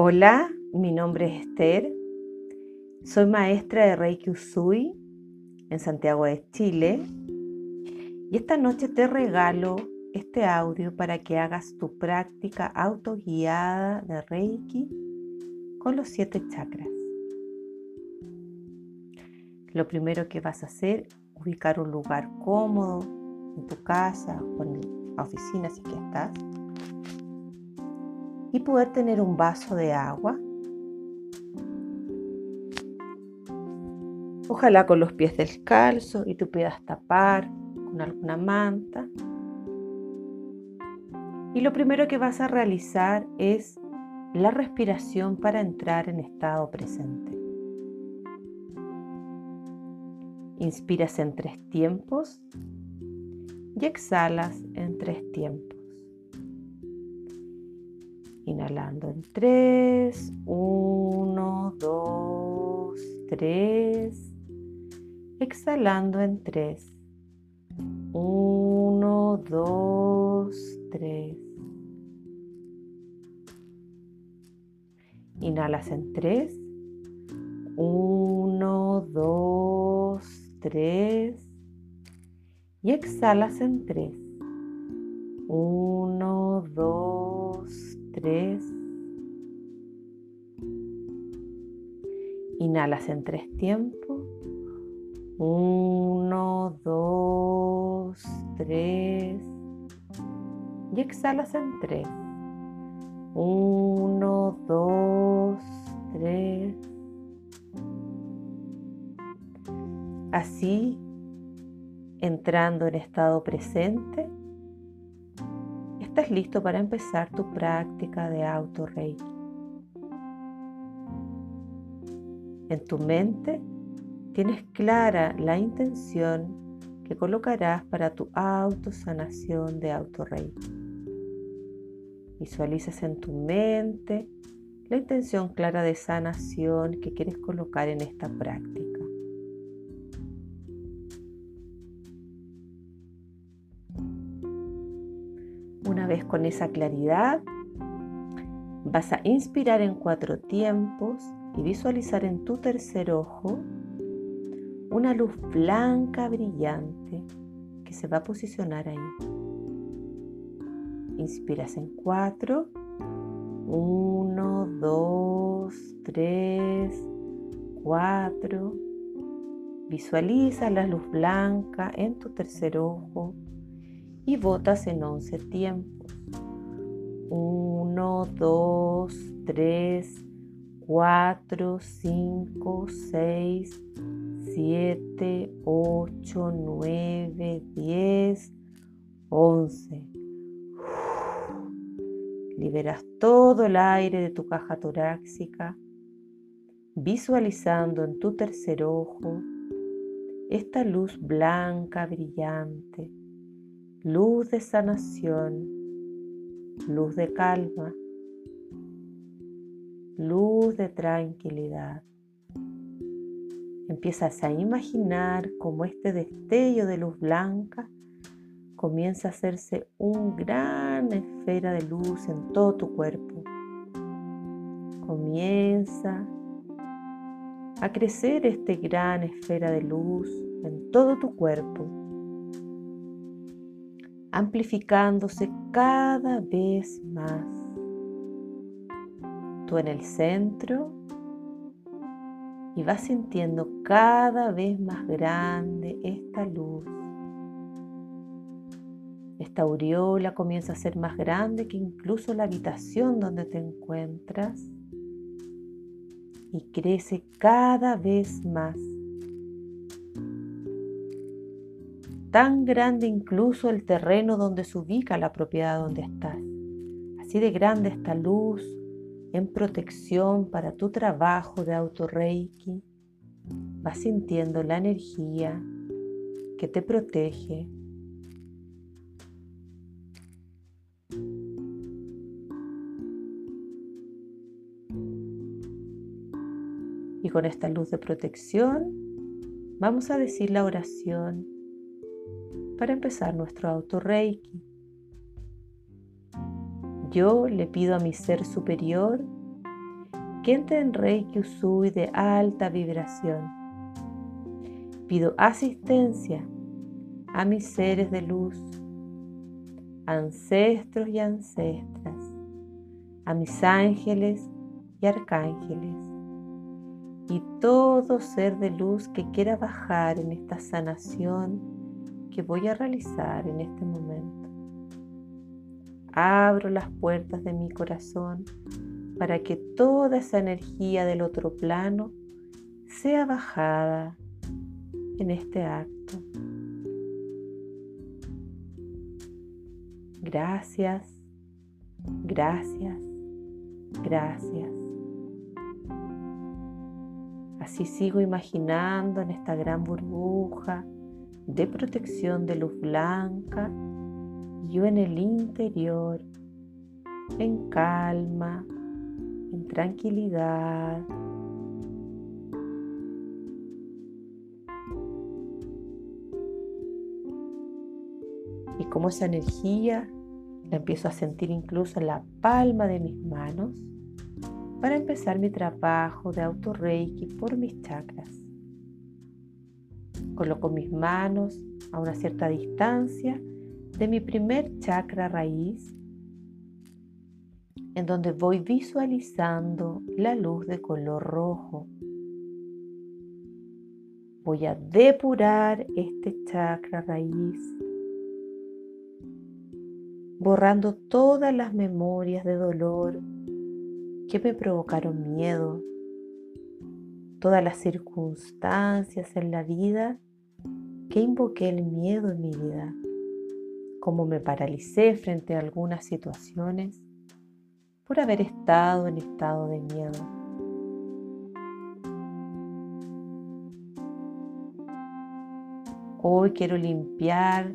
Hola, mi nombre es Esther. Soy maestra de Reiki Usui en Santiago de Chile. Y esta noche te regalo este audio para que hagas tu práctica autoguiada de Reiki con los siete chakras. Lo primero que vas a hacer, ubicar un lugar cómodo en tu casa o en la oficina si que estás y poder tener un vaso de agua. Ojalá con los pies descalzos y tú puedas tapar con alguna manta. Y lo primero que vas a realizar es la respiración para entrar en estado presente. Inspiras en tres tiempos y exhalas en tres tiempos. Inhalando en 3, 1, 2, 3. Exhalando en 3. 1, 2, 3. Inhalas en 3. 1, 2, 3. Y exhalas en 3. 1, 2, 3. Inhalas en tres tiempos. 1, 2, 3. Y exhalas en 3. 1, 2, 3. Así, entrando en estado presente, estás listo para empezar tu práctica de auto reiki. En tu mente tienes clara la intención que colocarás para tu autosanación de auto reiki. Visualizas en tu mente la intención clara de sanación que quieres colocar en esta práctica. Vez con esa claridad, vas a inspirar en cuatro tiempos y visualizar en tu tercer ojo una luz blanca brillante que se va a posicionar ahí. Inspiras en cuatro. Uno, dos, tres, cuatro. Visualiza la luz blanca en tu tercer ojo y botas en 11 tiempos. 1, 2, 3, 4, 5, 6, 7, 8, 9, 10, 11. Liberas todo el aire de tu caja torácica, visualizando en tu tercer ojo esta luz blanca brillante luz de sanación, luz de calma, luz de tranquilidad. Empiezas a imaginar cómo este destello de luz blanca comienza a hacerse una gran esfera de luz en todo tu cuerpo. Comienza a crecer esta gran esfera de luz en todo tu cuerpo amplificándose cada vez más. Tú en el centro y vas sintiendo cada vez más grande esta luz. Esta aureola comienza a ser más grande que incluso la habitación donde te encuentras y crece cada vez más tan grande incluso el terreno donde se ubica la propiedad donde estás. Así de grande esta luz en protección para tu trabajo de auto-reiki. Vas sintiendo la energía que te protege. Y con esta luz de protección vamos a decir la oración para empezar nuestro auto reiki. Yo le pido a mi ser superior que entre en Reiki Usui de alta vibración. Pido asistencia a mis seres de luz, ancestros y ancestras, a mis ángeles y arcángeles y todo ser de luz que quiera bajar en esta sanación que voy a realizar en este momento. Abro las puertas de mi corazón para que toda esa energía del otro plano sea bajada en este acto. Gracias, gracias, gracias. Así sigo imaginando en esta gran burbuja de protección de luz blanca, yo en el interior, en calma, en tranquilidad. Y como esa energía la empiezo a sentir incluso en la palma de mis manos para empezar mi trabajo de auto-reiki por mis chakras. Coloco mis manos a una cierta distancia de mi primer chakra raíz, en donde voy visualizando la luz de color rojo. Voy a depurar este chakra raíz, borrando todas las memorias de dolor que me provocaron miedo, todas las circunstancias en la vida invoqué el miedo en mi vida, cómo me paralicé frente a algunas situaciones por haber estado en estado de miedo. Hoy quiero limpiar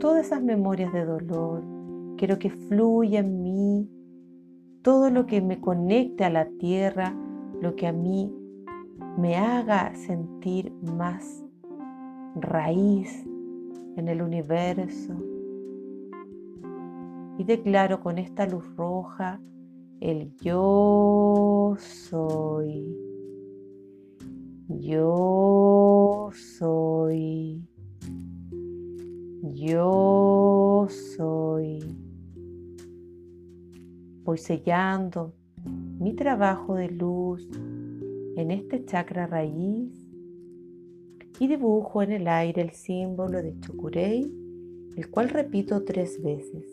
todas esas memorias de dolor, quiero que fluya en mí todo lo que me conecte a la tierra, lo que a mí me haga sentir más raíz en el universo. Y declaro con esta luz roja el yo soy. Yo soy. Yo soy voy sellando mi trabajo de luz en este chakra raíz y dibujo en el aire el símbolo de Chokurei, el cual repito tres veces.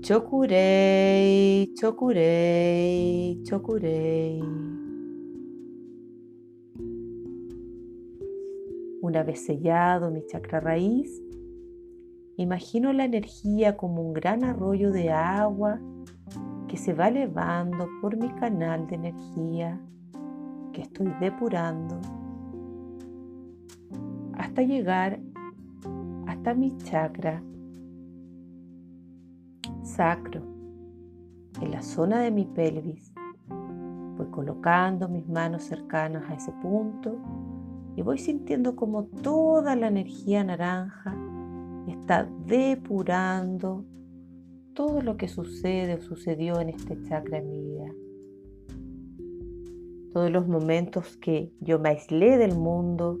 Chokurei, Chokurei, Chokurei. Una vez sellado mi chakra raíz, Imagino la energía como un gran arroyo de agua que se va elevando por mi canal de energía que estoy depurando hasta llegar hasta mi chakra sacro en la zona de mi pelvis. Voy colocando mis manos cercanas a ese punto y voy sintiendo como toda la energía naranja está depurando todo lo que sucede o sucedió en este chakra en mi vida. Todos los momentos que yo me aislé del mundo,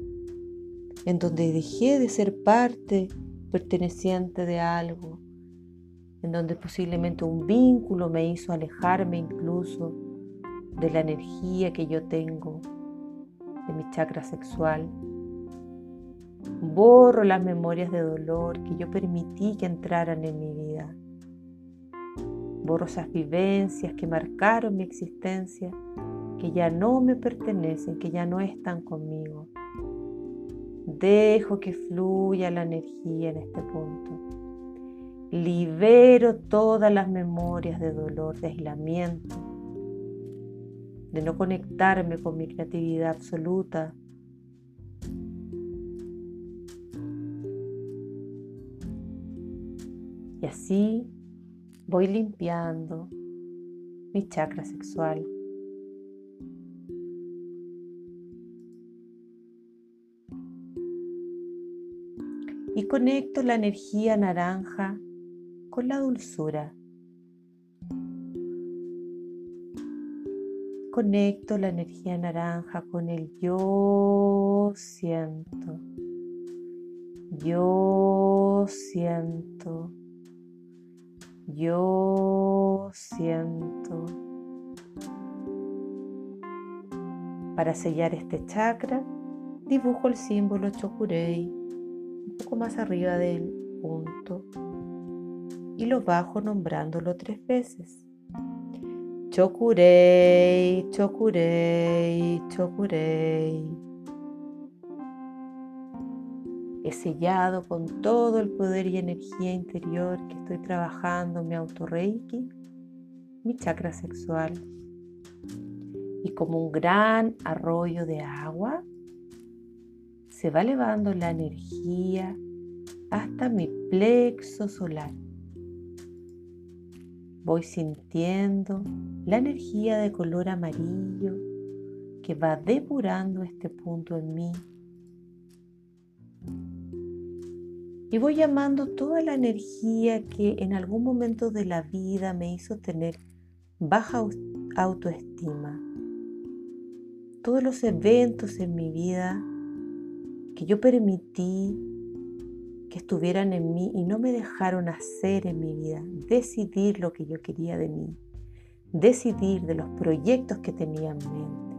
en donde dejé de ser parte perteneciente de algo, en donde posiblemente un vínculo me hizo alejarme incluso de la energía que yo tengo, de mi chakra sexual, Borro las memorias de dolor que yo permití que entraran en mi vida. Borro esas vivencias que marcaron mi existencia, que ya no me pertenecen, que ya no están conmigo. Dejo que fluya la energía en este punto. Libero todas las memorias de dolor, de aislamiento, de no conectarme con mi creatividad absoluta, Y así voy limpiando mi chakra sexual. Y conecto la energía naranja con la dulzura. Conecto la energía naranja con el yo siento. Yo siento. Yo siento. Para sellar este chakra, dibujo el símbolo Chokurei un poco más arriba del punto y lo bajo nombrándolo tres veces. Chokurei, Chokurei, Chokurei. He sellado con todo el poder y energía interior que estoy trabajando mi autorreiki, mi chakra sexual. Y como un gran arroyo de agua, se va elevando la energía hasta mi plexo solar. Voy sintiendo la energía de color amarillo que va depurando este punto en mí. Y voy llamando toda la energía que en algún momento de la vida me hizo tener baja autoestima. Todos los eventos en mi vida que yo permití que estuvieran en mí y no me dejaron hacer en mi vida, decidir lo que yo quería de mí, decidir de los proyectos que tenía en mente,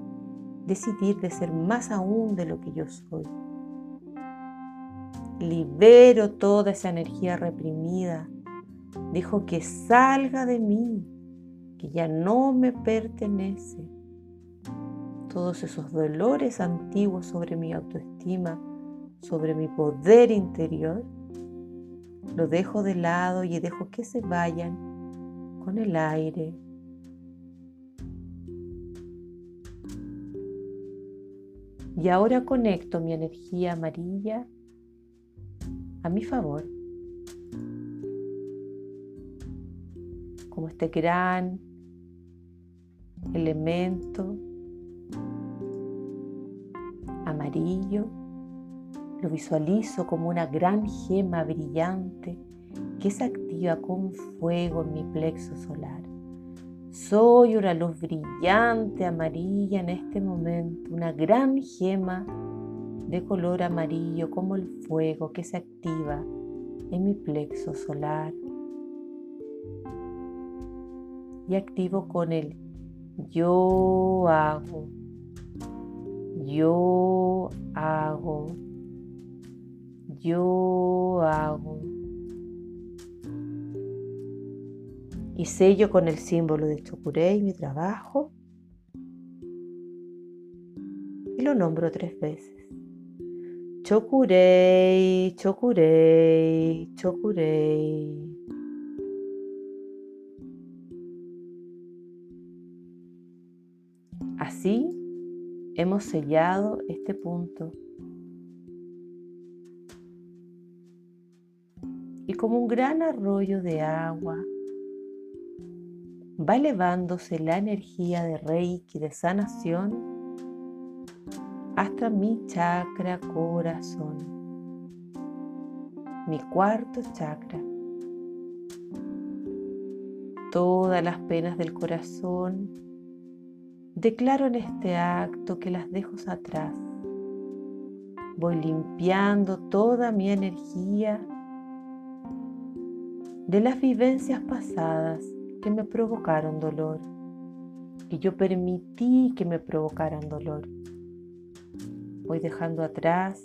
decidir de ser más aún de lo que yo soy. Libero toda esa energía reprimida, dejo que salga de mí, que ya no me pertenece. Todos esos dolores antiguos sobre mi autoestima, sobre mi poder interior, lo dejo de lado y dejo que se vayan con el aire. Y ahora conecto mi energía amarilla a mi favor. Como este gran elemento amarillo lo visualizo como una gran gema brillante que se activa con fuego en mi plexo solar. Soy una luz brillante amarilla en este momento, una gran gema de color amarillo como el fuego que se activa en mi plexo solar. Y activo con el yo hago, yo hago yo hago. Y sello con el símbolo de Chokurei mi trabajo y lo nombro tres veces. Chokurei, Chokurei, Chokurei. Así hemos sellado este punto y como un gran arroyo de agua va elevándose la energía de Reiki, de sanación, hasta mi chakra corazón, mi cuarto chakra. Todas las penas del corazón, declaro en este acto que las dejo atrás. Voy limpiando toda mi energía de las vivencias pasadas que me provocaron dolor, que yo permití que me provocaran dolor. Voy dejando atrás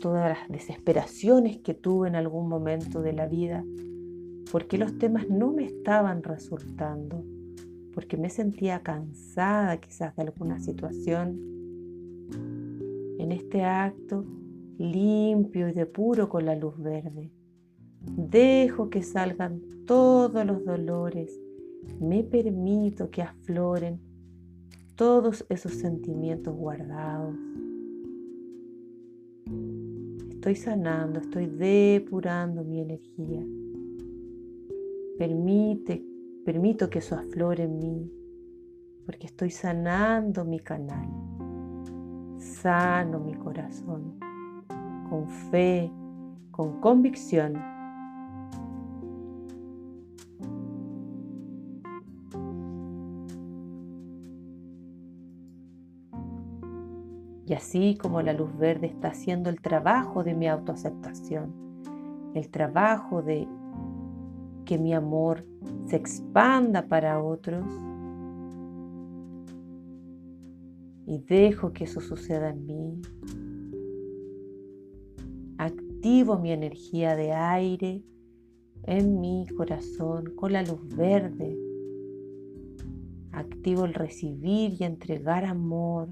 todas las desesperaciones que tuve en algún momento de la vida, porque los temas no me estaban resultando, porque me sentía cansada quizás de alguna situación. En este acto limpio y de puro con la luz verde Dejo que salgan todos los dolores. Me permito que afloren todos esos sentimientos guardados. Estoy sanando, estoy depurando mi energía. Permite, permito que eso aflore en mí, porque estoy sanando mi canal. Sano mi corazón, con fe, con convicción Y así como la luz verde está haciendo el trabajo de mi autoaceptación, el trabajo de que mi amor se expanda para otros, y dejo que eso suceda en mí. Activo mi energía de aire en mi corazón con la luz verde. Activo el recibir y entregar amor.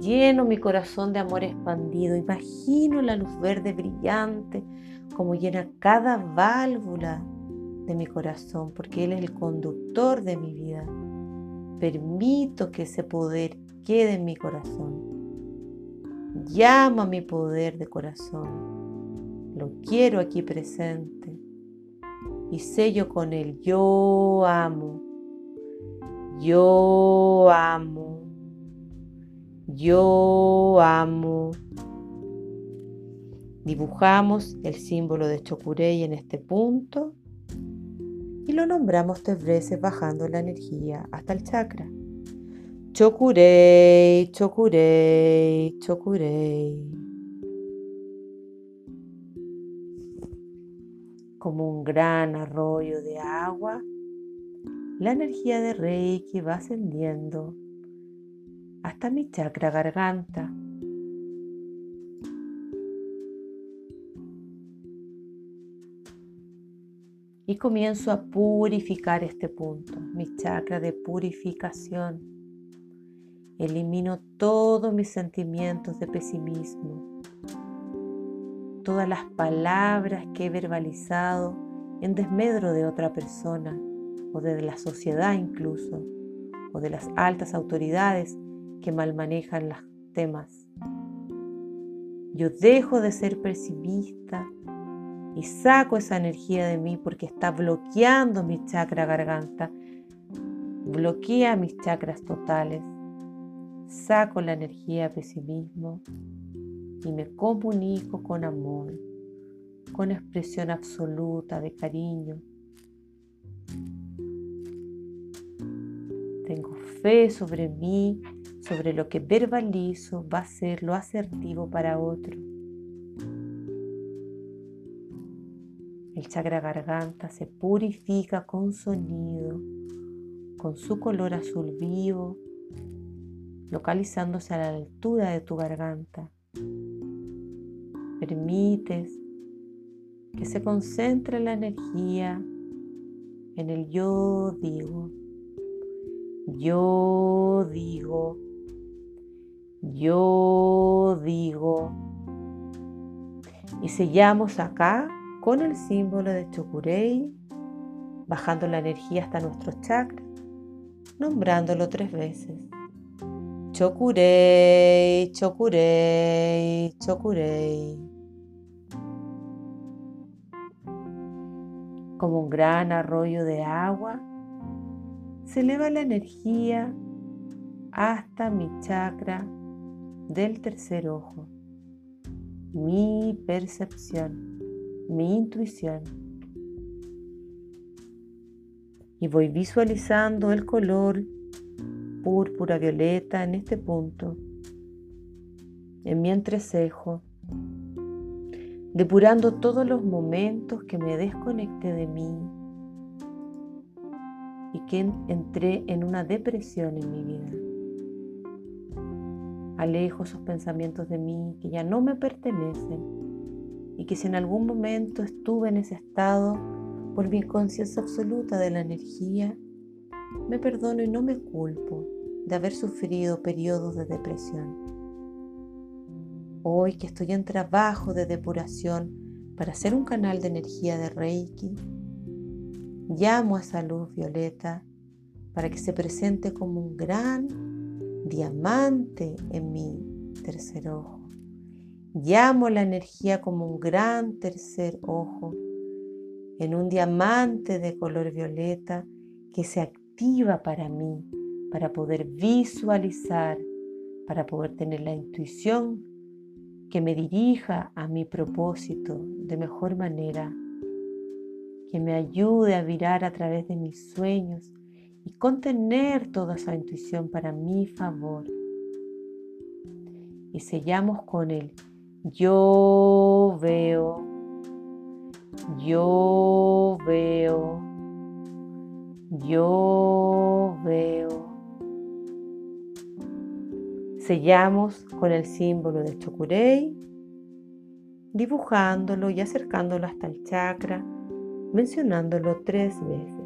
Lleno mi corazón de amor expandido. Imagino la luz verde brillante como llena cada válvula de mi corazón, porque Él es el conductor de mi vida. Permito que ese poder quede en mi corazón. Llama mi poder de corazón. Lo quiero aquí presente. Y sello con él, yo amo. Yo amo. Yo amo. Dibujamos el símbolo de Chokurei en este punto y lo nombramos tres veces bajando la energía hasta el chakra. Chokurei, chokurei, chokurei. Como un gran arroyo de agua, la energía de Reiki va ascendiendo hasta mi chakra garganta. Y comienzo a purificar este punto, mi chakra de purificación Elimino todos mis sentimientos de pesimismo, todas las palabras que he verbalizado en desmedro de otra persona o de la sociedad incluso, o de las altas autoridades que mal manejan los temas. Yo dejo de ser pesimista y saco esa energía de mí porque está bloqueando mi chakra garganta, bloquea mis chakras totales saco la energía pesimismo y me comunico con amor, con expresión absoluta de cariño. Tengo fe sobre mí, sobre lo que verbalizo va a ser lo asertivo para otro. El chakra garganta se purifica con sonido, con su color azul vivo localizándose a la altura de tu garganta. Permites que se concentre la energía en el yo digo. Yo digo. Yo digo. Y sellamos acá con el símbolo de Chokurei, bajando la energía hasta nuestros chakras, nombrándolo tres veces. Chokurei, chokurei, chokurei. Como un gran arroyo de agua, se eleva la energía hasta mi chakra del tercer ojo, mi percepción, mi intuición. Y voy visualizando el color púrpura, violeta en este punto, en mi entrecejo, depurando todos los momentos que me desconecté de mí y que entré en una depresión en mi vida. Alejo esos pensamientos de mí que ya no me pertenecen y que si en algún momento estuve en ese estado por mi conciencia absoluta de la energía, me perdono y no me culpo de haber sufrido periodos de depresión. Hoy que estoy en trabajo de depuración para hacer un canal de energía de Reiki, llamo a esa luz violeta para que se presente como un gran diamante en mi tercer ojo. Llamo la energía como un gran tercer ojo en un diamante de color violeta que se activa para mí para poder visualizar, para poder tener la intuición que me dirija a mi propósito de mejor manera, que me ayude a virar a través de mis sueños y contener toda esa intuición para mi favor. y sellamos con el yo veo, yo veo, yo veo. Sellamos con el símbolo de Chokurei, dibujándolo y acercándolo hasta el chakra, mencionándolo tres veces.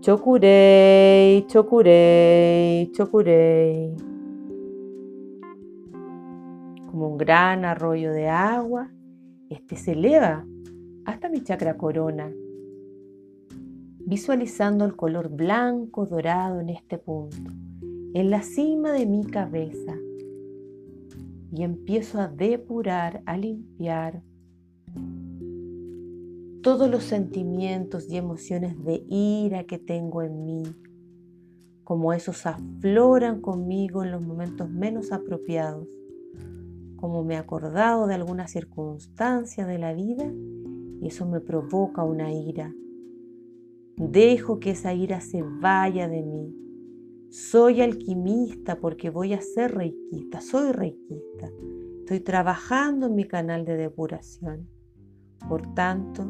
Chokurei, Chokurei, Chokurei. Como un gran arroyo de agua, este se eleva hasta mi chakra corona, visualizando el color blanco dorado en este punto, en la cima de mi cabeza. Y empiezo a depurar, a limpiar todos los sentimientos y emociones de ira que tengo en mí, como esos afloran conmigo en los momentos menos apropiados, como me he acordado de alguna circunstancia de la vida y eso me provoca una ira. Dejo que esa ira se vaya de mí. Soy alquimista porque voy a ser reikista, soy reikista. Estoy trabajando en mi canal de depuración. Por tanto,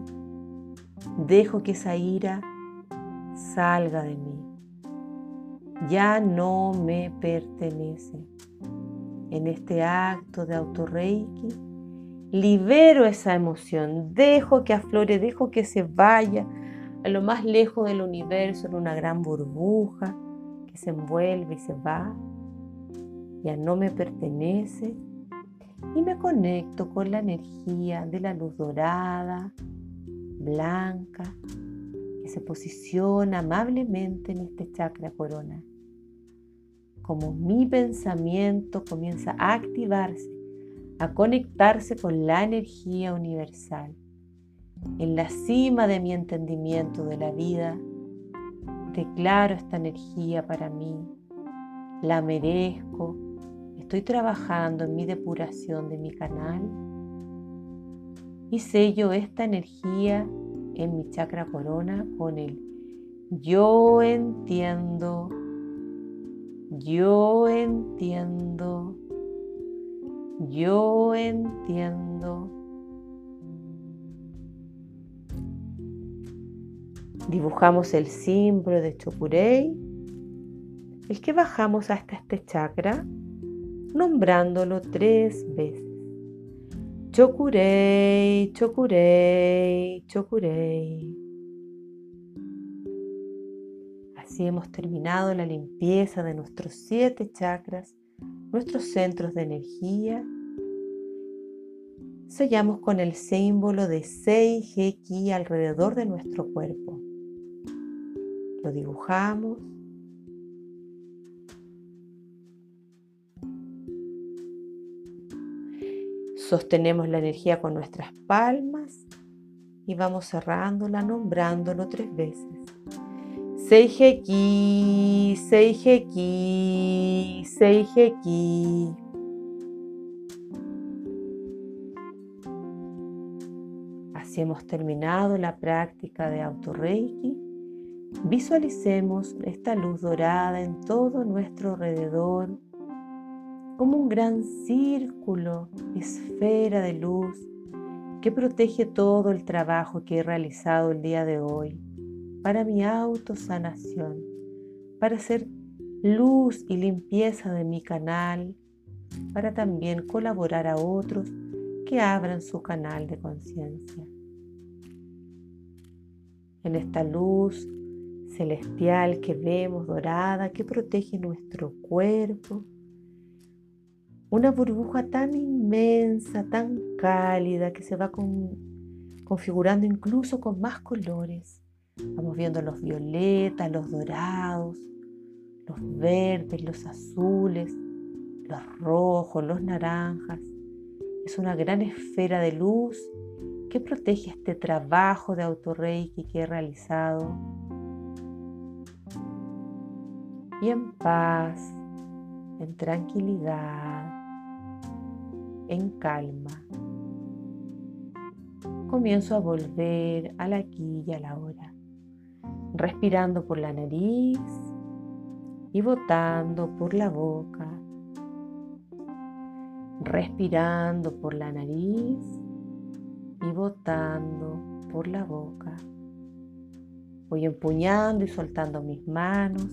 dejo que esa ira salga de mí. Ya no me pertenece. En este acto de autorreiki, libero esa emoción, dejo que aflore, dejo que se vaya a lo más lejos del universo en una gran burbuja que se envuelve y se va. Ya no me pertenece y me conecto con la energía de la luz dorada, blanca, que se posiciona amablemente en este chakra corona. Como mi pensamiento comienza a activarse, a conectarse con la energía universal. En la cima de mi entendimiento de la vida, declaro esta energía para mí, la merezco, estoy trabajando en mi depuración de mi canal y sello esta energía en mi chakra corona con el yo entiendo, yo entiendo, yo entiendo. Dibujamos el símbolo de Chokurei, el que bajamos hasta este chakra nombrándolo tres veces. Chokurei, Chokurei, Chokurei. Así hemos terminado la limpieza de nuestros siete chakras, nuestros centros de energía. Sellamos con el símbolo de Sei Ki alrededor de nuestro cuerpo. Lo dibujamos Sostenemos la energía con nuestras palmas y vamos cerrándola, nombrándolo tres veces. Seijeki, Seijeki, Seijeki. Así hemos terminado la práctica de autorreiki. Visualicemos esta luz dorada en todo nuestro alrededor como un gran círculo, esfera de luz que protege todo el trabajo que he realizado el día de hoy para mi autosanación, para hacer luz y limpieza de mi canal, para también colaborar a otros que abran su canal de conciencia. En esta luz celestial que vemos dorada que protege nuestro cuerpo, una burbuja tan inmensa, tan cálida, que se va configurando incluso con más colores. Vamos viendo los violetas, los dorados, los verdes, los azules, los rojos, los naranjas. Es una gran esfera de luz que protege este trabajo de autorreiki que he realizado. Y en paz, en tranquilidad, en calma. Comienzo a volver al aquí y a la hora, respirando por la nariz y botando por la boca. respirando por la nariz y botando por la boca. Voy empuñando y soltando mis manos,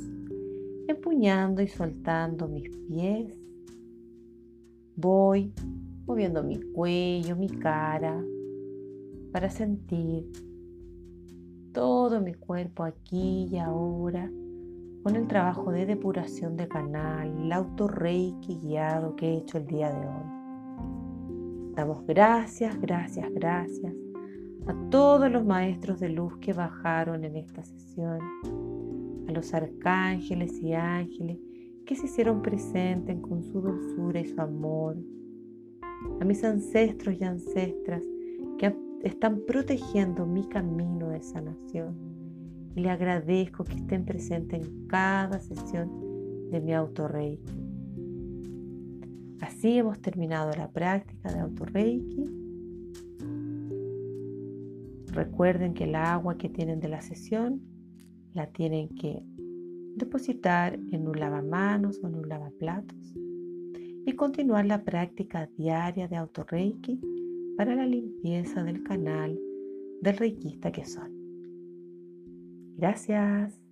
empuñando y soltando mis pies. Voy moviendo mi cuello, mi cara, para sentir todo mi cuerpo aquí y ahora con el trabajo de depuración de canal, el autorreiki guiado que he hecho el día de hoy. Damos gracias, gracias, gracias a todos los maestros de luz que bajaron en esta sesión, a los arcángeles y ángeles que se hicieron presentes con su dulzura y su amor, a mis ancestros y ancestras que están protegiendo mi camino de sanación. Y le agradezco que estén presentes en cada sesión de mi autorreiki. Así hemos terminado la práctica de autorreiki Recuerden que el agua que tienen de la sesión la tienen que depositar en un lavamanos o en un lavaplatos y continuar la práctica diaria de autorreiki para la limpieza del canal del reikista que son. Gracias.